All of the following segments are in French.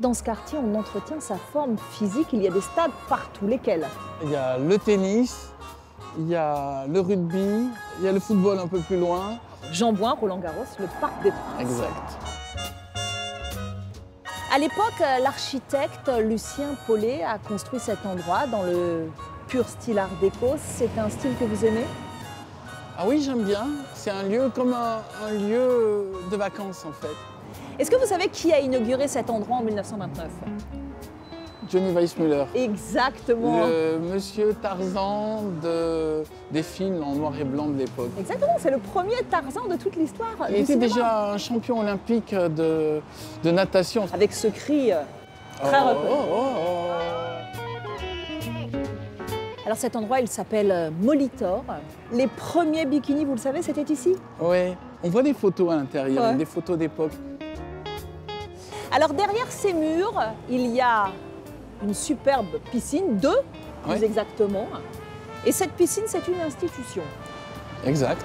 Dans ce quartier, on entretient sa forme physique. Il y a des stades partout. Lesquels? Il y a le tennis, il y a le rugby, il y a le football un peu plus loin. Jean Bouin, Roland Garros, le Parc des Princes. Exact. À l'époque, l'architecte Lucien Paulet a construit cet endroit dans le pur style art déco. C'est un style que vous aimez? Ah oui, j'aime bien. C'est un lieu comme un, un lieu de vacances en fait. Est-ce que vous savez qui a inauguré cet endroit en 1929 Johnny Weissmuller. Exactement. Le monsieur Tarzan de, des films en noir et blanc de l'époque. Exactement, c'est le premier Tarzan de toute l'histoire. Il était cinéma. déjà un champion olympique de, de natation. Avec ce cri euh, très Oh, oh, oh, Alors cet endroit, il s'appelle euh, Molitor. Les premiers bikinis, vous le savez, c'était ici? Oh. Oui, on voit des photos à l'intérieur, Ouais. des photos d'époque. Alors derrière ces murs, il y a une superbe piscine, deux plus exactement. Et cette piscine, c'est une institution. Exact.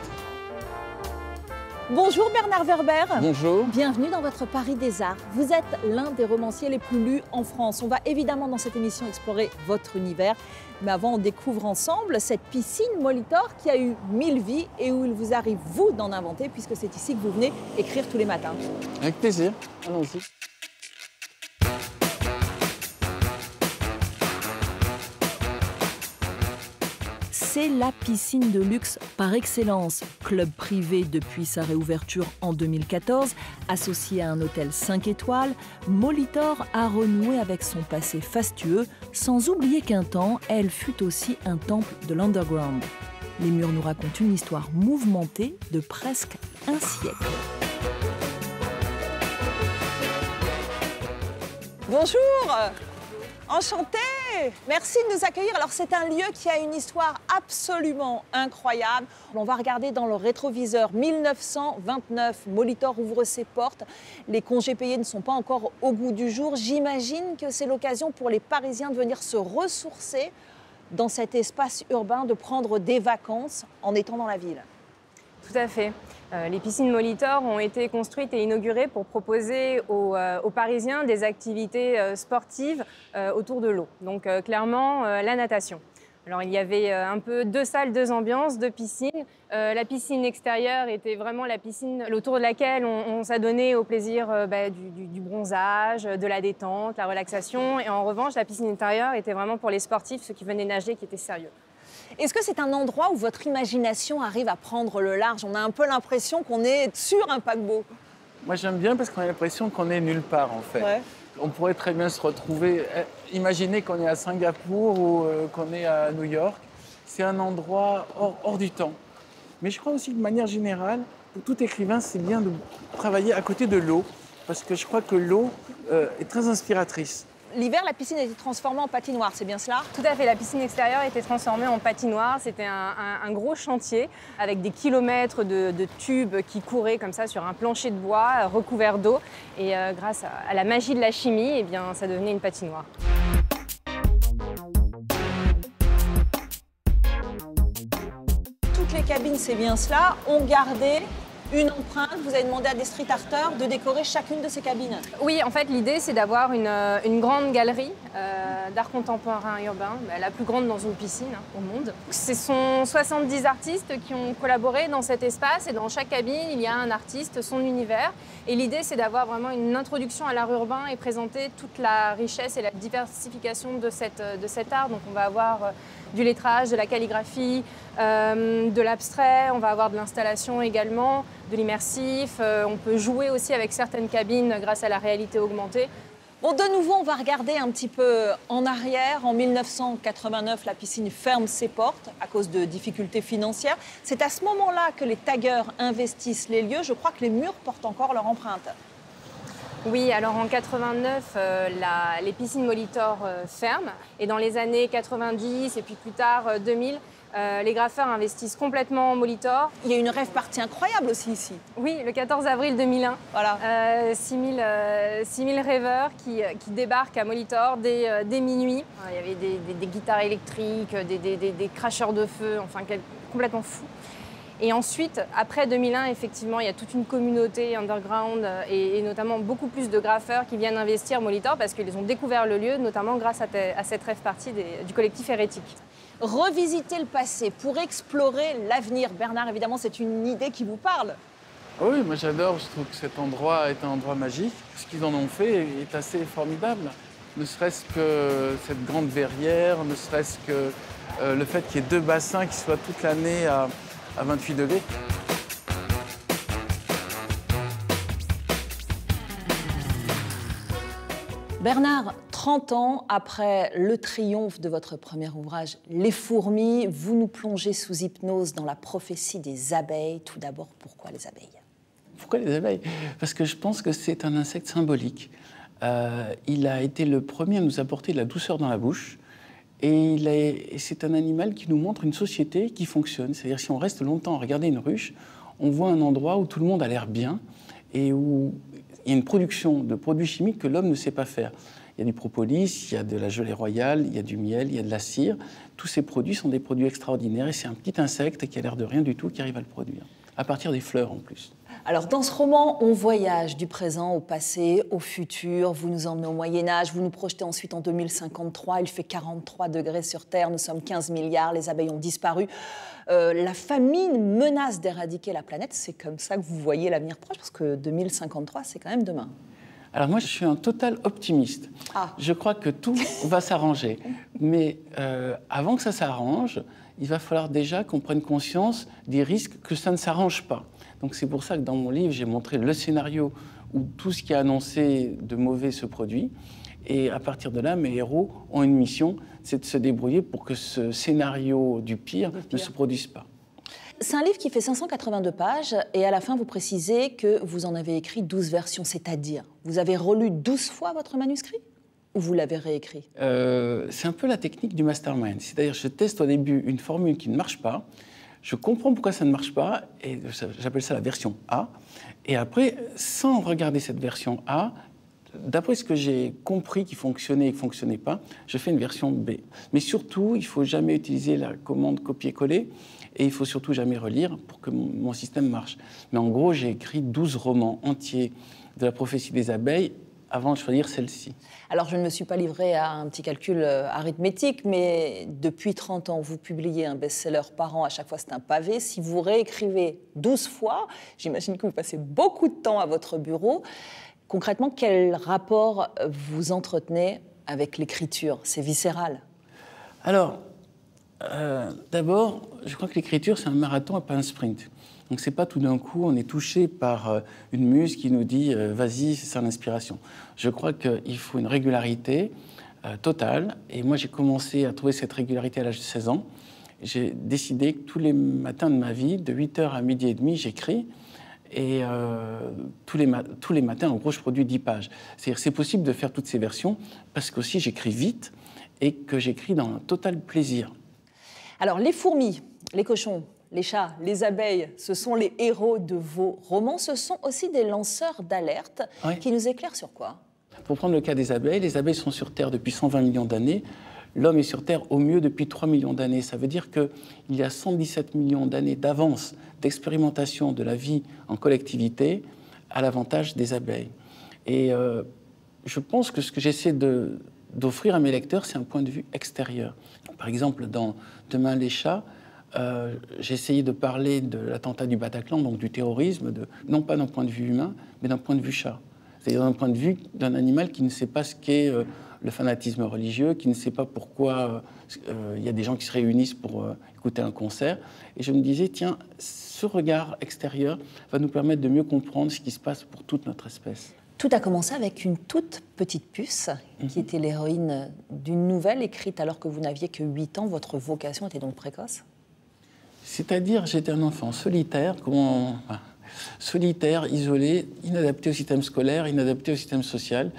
Bonjour Bernard Werber. Bonjour. Bienvenue dans votre Paris des Arts. Vous êtes l'un des romanciers les plus lus en France. On va évidemment dans cette émission explorer votre univers. Mais avant, on découvre ensemble cette piscine Molitor qui a eu mille vies et où il vous arrive, vous, d'en inventer, puisque c'est ici que vous venez écrire tous les matins. Avec plaisir. Allons-y. C'est la piscine de luxe par excellence. Club privé depuis sa réouverture en 2014, associé à un hôtel 5 étoiles, Molitor a renoué avec son passé fastueux, sans oublier qu'un temps, elle fut aussi un temple de l'underground. Les murs nous racontent une histoire mouvementée de presque un siècle. Bonjour Enchantée Merci de nous accueillir. Alors c'est un lieu qui a une histoire absolument incroyable. On va regarder dans le rétroviseur 1929. Molitor ouvre ses portes. Les congés payés ne sont pas encore au goût du jour. J'imagine que c'est l'occasion pour les Parisiens de venir se ressourcer dans cet espace urbain, de prendre des vacances en étant dans la ville. Tout à fait. Euh, les piscines Molitor ont été construites et inaugurées pour proposer aux, euh, Parisiens des activités euh, sportives autour de l'eau. Donc clairement, la natation. Alors il y avait un peu deux salles, deux ambiances, deux piscines. La piscine extérieure était vraiment la piscine autour de laquelle on, on s'adonnait au plaisir bah, du- du bronzage, de la détente, la relaxation. Et en revanche, la piscine intérieure était vraiment pour les sportifs, ceux qui venaient nager, qui étaient sérieux. Est-ce que c'est un endroit où votre imagination arrive à prendre le large? On a un peu l'impression qu'on est sur un paquebot. Moi j'aime bien parce qu'on a l'impression qu'on est nulle part en fait. Ouais. On pourrait très bien se retrouver. eh, Imaginez qu'on est à Singapour ou euh, qu'on est à New York. C'est un endroit hors, hors du temps. Mais je crois aussi que de manière générale, pour tout écrivain, c'est bien de travailler à côté de l'eau. Parce que je crois que l'eau euh, est très inspiratrice. L'hiver, la piscine a été transformée en patinoire, c'est bien cela? Tout à fait, la piscine extérieure a été transformée en patinoire. C'était un, un- un gros chantier avec des kilomètres de, de tubes qui couraient comme ça sur un plancher de bois euh, recouvert d'eau. Et euh, grâce à, à la magie de la chimie, eh bien, ça devenait une patinoire. Toutes les cabines, c'est bien cela, ont gardé une empreinte. Vous avez demandé à des street arters de décorer chacune de ces cabines. Oui, en fait, l'idée, c'est d'avoir une, euh, une grande galerie euh, d'art contemporain urbain, bah, la plus grande dans une piscine hein, au monde. Ce sont 70 artistes qui ont collaboré dans cet espace et dans chaque cabine, il y a un artiste, son univers. Et l'idée, c'est d'avoir vraiment une introduction à l'art urbain et présenter toute la richesse et la diversification de, cette, de cet art. Donc, on va avoir euh, du lettrage, de la calligraphie, euh, de l'abstrait, on va avoir de l'installation également, de l'immersif. euh, on peut jouer aussi avec certaines cabines grâce à la réalité augmentée. Bon, de nouveau, on va regarder un petit peu en arrière. En 1989, la piscine ferme ses portes à cause de difficultés financières. C'est à ce moment-là que les taggeurs investissent les lieux. Je crois que les murs portent encore leur empreinte. Oui, alors en 89, euh, la- les piscines Molitor euh, ferment. Et dans les années 90 et puis plus tard euh, 2000, euh, les graffeurs investissent complètement en Molitor. Il y a une rêve partie incroyable aussi ici. Oui, le 14 avril 2001, Voilà. euh, 6000 euh, 6000 rêveurs qui, qui débarquent à Molitor dès, dès minuit. Il y avait des, des- des guitares électriques, des, des- des- des cracheurs de feu, enfin quel- complètement fou. Et ensuite, après 2001, effectivement, il y a toute une communauté underground euh, et, et notamment beaucoup plus de graffeurs qui viennent investir Molitor parce qu'ils ont découvert le lieu, notamment grâce à, te- à cette rêve partie des- du collectif Hérétique. Revisiter le passé pour explorer l'avenir. Bernard, évidemment, c'est une idée qui vous parle. Ah Oui, moi j'adore, je trouve que cet endroit est un endroit magique. Ce qu'ils en ont fait est assez formidable. Ne serait-ce que cette grande verrière, ne serait-ce que euh, le fait qu'il y ait deux bassins qui soient toute l'année à, à 28 degrés. Bernard, 30 ans après le triomphe de votre premier ouvrage, Les fourmis, vous nous plongez sous hypnose dans la prophétie des abeilles. Tout d'abord, pourquoi les abeilles? Pourquoi les abeilles? Parce que je pense que c'est un insecte symbolique. Euh, il a été le premier à nous apporter de la douceur dans la bouche. Et c'est un animal qui nous montre une société qui fonctionne. C'est-à-dire si on reste longtemps à regarder une ruche, on voit un endroit où tout le monde a l'air bien et où il y a une production de produits chimiques que l'homme ne sait pas faire. Il y a du propolis, il y a de la gelée royale, il y a du miel, il y a de la cire. Tous ces produits sont des produits extraordinaires et c'est un petit insecte qui a l'air de rien du tout qui arrive à le produire. À partir des fleurs en plus. Alors, dans ce roman, on voyage du présent au passé, au futur. Vous nous emmenez au Moyen-Âge, vous nous projetez ensuite en 2053. Il fait 43 degrés sur Terre, nous sommes 15 milliards, les abeilles ont disparu. Euh, la famine menace d'éradiquer la planète. C'est comme ça que vous voyez l'avenir proche, parce que 2053, c'est quand même demain. Alors moi, je suis un total optimiste. Ah. Je crois que tout va s'arranger. Mais euh, avant que ça s'arrange, il va falloir déjà qu'on prenne conscience des risques que ça ne s'arrange pas. Donc c'est pour ça que dans mon livre, j'ai montré le scénario où tout ce qui est annoncé de mauvais se produit. Et à partir de là, mes héros ont une mission, c'est de se débrouiller pour que ce scénario du pire, Du ne se produise pas. C'est un livre qui fait 582 pages et à la fin, vous précisez que vous en avez écrit 12 versions, c'est-à-dire, vous avez relu 12 fois votre manuscrit ou vous l'avez réécrit? Euh, c'est un peu la technique du mastermind. C'est-à-dire, je teste au début une formule qui ne marche pas, je comprends pourquoi ça ne marche pas, et j'appelle ça la version A. Et après, sans regarder cette version A, d'après ce que j'ai compris qui fonctionnait et qui ne fonctionnait pas, je fais une version B. Mais surtout, il ne faut jamais utiliser la commande copier-coller, et il faut surtout jamais relire pour que mon système marche. Mais en gros, j'ai écrit 12 romans entiers de la prophétie des abeilles avant de choisir celle-ci. Alors, je ne me suis pas livrée à un petit calcul euh, arithmétique, mais depuis 30 ans, vous publiez un best-seller par an, à chaque fois c'est un pavé. Si vous réécrivez 12 fois, j'imagine que vous passez beaucoup de temps à votre bureau. Concrètement, quel rapport vous entretenez avec l'écriture? C'est viscéral. Alors, euh, d'abord, je crois que l'écriture, c'est un marathon et pas un sprint. Donc, c'est pas tout d'un coup, on est touché par euh, une muse qui nous dit euh, vas-y, c'est ça l'inspiration. Je crois qu'il faut une régularité euh, totale. Et moi, j'ai commencé à trouver cette régularité à l'âge de 16 ans. J'ai décidé que tous les matins de ma vie, de 8h à midi et demi, j'écris. Et tous, les tous les matins, en gros, je produis 10 pages. C'est-à-dire c'est possible de faire toutes ces versions parce qu'aussi j'écris vite et que j'écris dans un total plaisir. Alors, les fourmis, les cochons, les chats, les abeilles, ce sont les héros de vos romans. Ce sont aussi des lanceurs d'alerte Ouais. qui nous éclairent sur quoi? Pour prendre le cas des abeilles, les abeilles sont sur Terre depuis 120 millions d'années. L'homme est sur Terre au mieux depuis 3 millions d'années. Ça veut dire qu'il y a 117 millions d'années d'avance d'expérimentation de la vie en collectivité à l'avantage des abeilles. Et euh, je pense que ce que j'essaie de- d'offrir à mes lecteurs, c'est un point de vue extérieur. Par exemple, dans Demain les chats, euh, j'ai essayé de parler de l'attentat du Bataclan, donc du terrorisme, de, non pas d'un point de vue humain, mais d'un point de vue chat. C'est-à-dire d'un point de vue d'un animal qui ne sait pas ce qu'est euh, le fanatisme religieux, qui ne sait pas pourquoi euh, il y a des gens qui se réunissent pour écouter un concert. Et je me disais, tiens, ce regard extérieur va nous permettre de mieux comprendre ce qui se passe pour toute notre espèce. Tout a commencé avec une toute petite puce qui était l'héroïne d'une nouvelle écrite alors que vous n'aviez que 8 ans. Votre vocation était donc précoce C'est-à-dire, j'étais un enfant solitaire, solitaire, isolé, inadapté au système scolaire, inadapté au système social.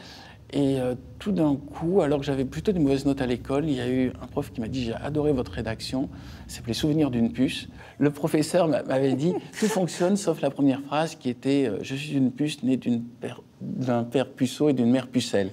Et euh, tout d'un coup, alors que j'avais plutôt des mauvaises notes à l'école, il y a eu un prof qui m'a dit J'ai adoré votre rédaction. Ça s'appelait Souvenir d'une puce. Le professeur m'avait dit Tout fonctionne sauf la première phrase qui était euh, Je suis une puce née d'un père puceau et d'une mère pucelle.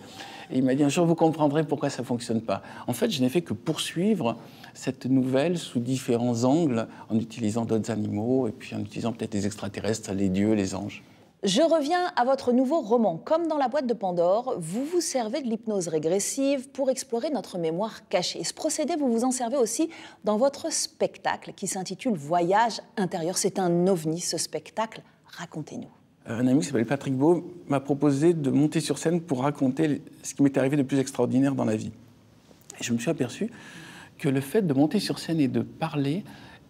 Et il m'a dit Un jour, vous comprendrez pourquoi ça ne fonctionne pas. En fait, je n'ai fait que poursuivre cette nouvelle sous différents angles, en utilisant d'autres animaux et puis en utilisant peut-être les extraterrestres, les dieux, les anges. Je reviens à votre nouveau roman. Comme dans la boîte de Pandore, vous vous servez de l'hypnose régressive pour explorer notre mémoire cachée. Ce procédé, vous vous en servez aussi dans votre spectacle qui s'intitule Voyage intérieur. C'est un ovni, ce spectacle. Racontez-nous. Un ami qui s'appelle Patrick Beau m'a proposé de monter sur scène pour raconter ce qui m'était arrivé de plus extraordinaire dans la vie. Et je me suis aperçu que le fait de monter sur scène et de parler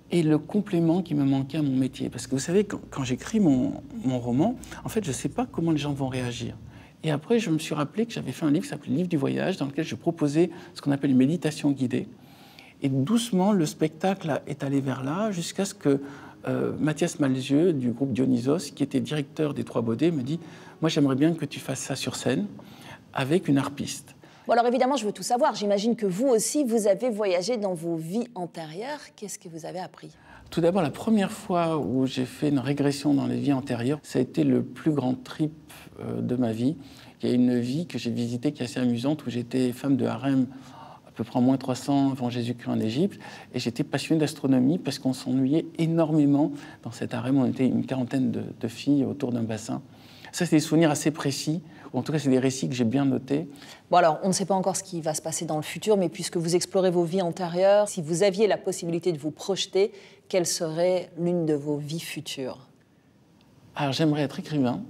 est le complément qui me manquait à mon métier. Parce que vous savez, quand, j'écris mon, roman, en fait, je ne sais pas comment les gens vont réagir. Et après, je me suis rappelé que j'avais fait un livre qui s'appelait Livre du voyage, dans lequel je proposais ce qu'on appelle une méditation guidée. Et doucement, le spectacle est allé vers là, jusqu'à ce que euh, Mathias Malzieux, du groupe Dionysos, qui était directeur des Trois Baudets, me dit Moi, j'aimerais bien que tu fasses ça sur scène avec une harpiste. Bon, alors évidemment, je veux tout savoir. J'imagine que vous aussi, vous avez voyagé dans vos vies antérieures. Qu'est-ce que vous avez appris? Tout d'abord, la première fois où j'ai fait une régression dans les vies antérieures, ça a été le plus grand trip euh, de ma vie. Il y a une vie que j'ai visitée qui est assez amusante, où j'étais femme de harem à peu près en moins 300 avant Jésus-Christ en Égypte. Et j'étais passionnée d'astronomie parce qu'on s'ennuyait énormément dans cet harem. On était une quarantaine de, de filles autour d'un bassin. Ça, c'est des souvenirs assez précis en tout cas, c'est des récits que j'ai bien notés. Bon, alors, on ne sait pas encore ce qui va se passer dans le futur, mais puisque vous explorez vos vies antérieures, si vous aviez la possibilité de vous projeter, quelle serait l'une de vos vies futures? Alors, j'aimerais être écrivain,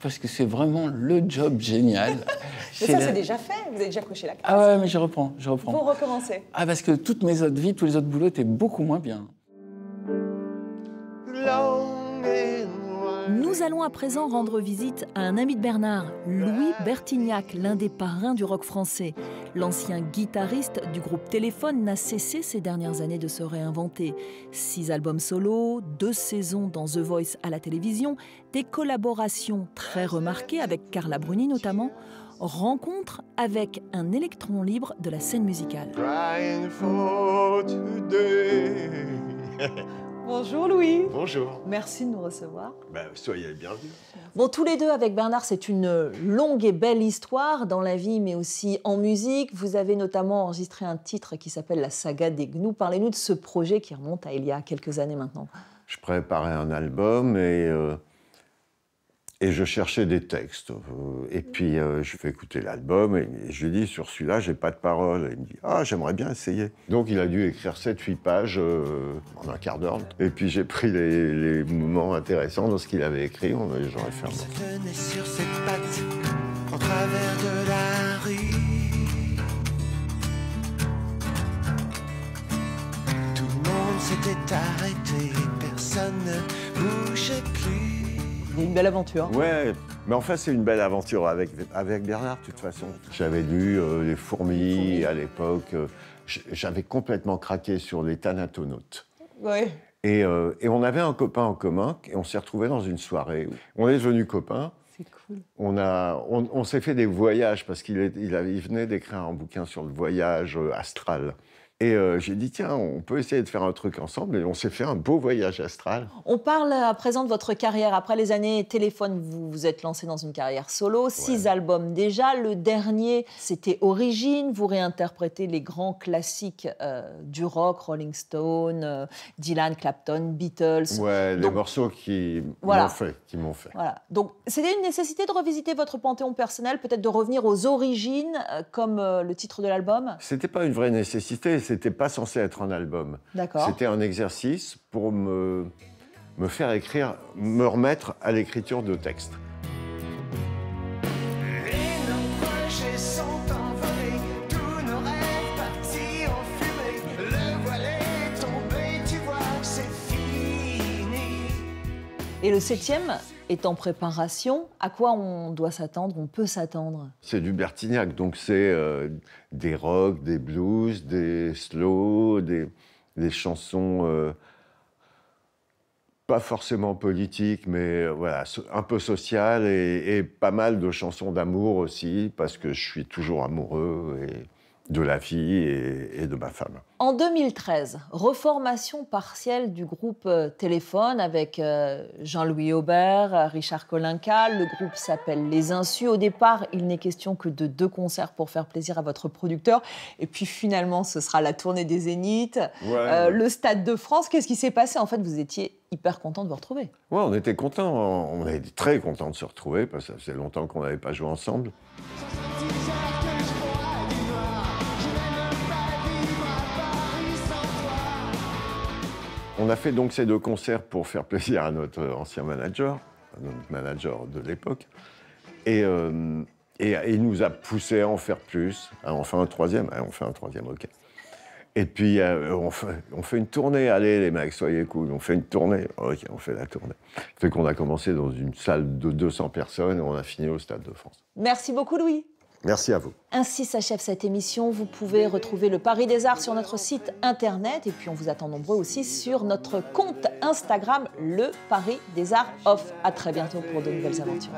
parce que c'est vraiment le job génial. mais ça, c'est déjà fait, vous avez déjà coché la case. Ah ouais, mais je reprends, je reprends. Vous recommencez. Ah, parce que toutes mes autres vies, tous les autres boulots étaient beaucoup moins bien. Nous allons à présent rendre visite à un ami de Bernard, Louis Bertignac, l'un des parrains du rock français. L'ancien guitariste du groupe Téléphone n'a cessé ces dernières années de se réinventer. Six albums solo, deux saisons dans The Voice à la télévision, des collaborations très remarquées avec Carla Bruni notamment, rencontre avec un électron libre de la scène musicale. Bonjour Louis. Bonjour. Merci de nous recevoir. Ben, soyez bienvenus. Bon, tous les deux avec Bernard, c'est une longue et belle histoire dans la vie, mais aussi en musique. Vous avez notamment enregistré un titre qui s'appelle La saga des gnous. Parlez-nous de ce projet qui remonte à il y a quelques années maintenant. Je préparais un album et euh, et je cherchais des textes. Euh, et puis, euh, je fais écouter l'album et je lui dis, sur celui-là, j'ai pas de parole. il me dit, ah, j'aimerais bien essayer. Donc, il a dû écrire 7-8 pages euh, en un quart d'heure. Et puis, j'ai pris les, moments intéressants dans ce qu'il avait écrit. On a j'aurais fait un sur cette patte, en travers de la rue. Tout le monde s'était arrêté, personne ne bougeait plus. Une belle aventure. Ouais, mais en fait, c'est une belle aventure avec, avec Bernard, de toute façon. J'avais lu euh, Les fourmis à l'époque. Euh, j'avais complètement craqué sur les thanatonautes. Ouais. Et, euh, et, on avait un copain en commun et on s'est retrouvés dans une soirée. On est devenus copains. C'est cool. On, a, on, s'est fait des voyages parce qu'il il, il venait d'écrire un bouquin sur le voyage astral. Et euh, j'ai dit, tiens, on peut essayer de faire un truc ensemble. Et on s'est fait un beau voyage astral. On parle à présent de votre carrière. Après les années téléphone, vous vous êtes lancé dans une carrière solo. Six albums déjà. Le dernier, c'était Origine. Vous réinterprétez les grands classiques euh, du rock, Rolling Stone, euh, Dylan, Clapton, Beatles. Ouais, les morceaux qui m'ont fait. Qui m'ont fait. Voilà. Donc, c'était une nécessité de revisiter votre panthéon personnel, peut-être de revenir aux origines, comme le titre de l'album? C'était pas une vraie nécessité c'était pas censé être un album. C'était un exercice pour me, me faire écrire, me remettre à l'écriture de textes. Et le septième? Est en préparation. À quoi on doit s'attendre On peut s'attendre? C'est du Bertignac, donc c'est euh, des rock, des blues, des slow, des, chansons euh, pas forcément politique, mais euh, voilà, un peu social et, et pas mal de chansons d'amour aussi, parce que je suis toujours amoureux et de la vie et, de ma femme. En 2013, reformation partielle du groupe euh, Téléphone avec euh, Jean-Louis Aubert, Richard Kolinka. Le groupe s'appelle Les Insus. Au départ, il n'est question que de deux concerts pour faire plaisir à votre producteur. Et puis finalement, ce sera la tournée des Zéniths, euh, le Stade de France. Qu'est-ce qui s'est passé? En fait, vous étiez hyper content de vous retrouver. Oui, on était content. On était très content de se retrouver parce que ça faisait longtemps qu'on n'avait pas joué ensemble. On a fait donc ces deux concerts pour faire plaisir à notre ancien manager, notre manager de l'époque. Et, euh, il nous a poussé à en faire plus, à en faire un troisième. on fait un troisième, ok. Et puis, euh, on, fait, une tournée. Allez, les mecs, soyez cool. On fait une tournée. Ok, on fait la tournée. Fait qu'on a commencé dans une salle de 200 personnes et on a fini au Stade de France. Merci beaucoup, Louis. Merci à vous. Ainsi s'achève cette émission. Vous pouvez retrouver le Paris des Arts sur notre site internet et puis on vous attend nombreux aussi sur notre compte Instagram, le Paris des Arts Off. À très bientôt pour de nouvelles aventures.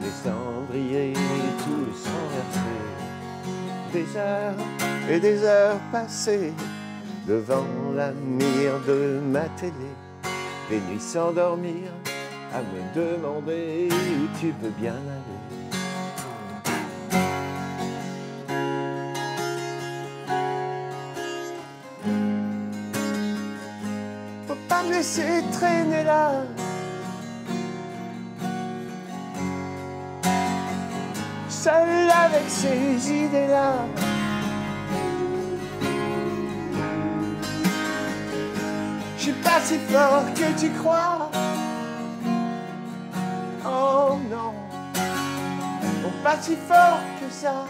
Des cendriers tous des heures et des heures passées devant la mire de ma télé, des nuits sans dormir à me demander où tu veux bien aller. Laisser traîner là. Seul avec ces idées-là. Je suis pas si fort que tu crois. Oh non, pas si fort que ça.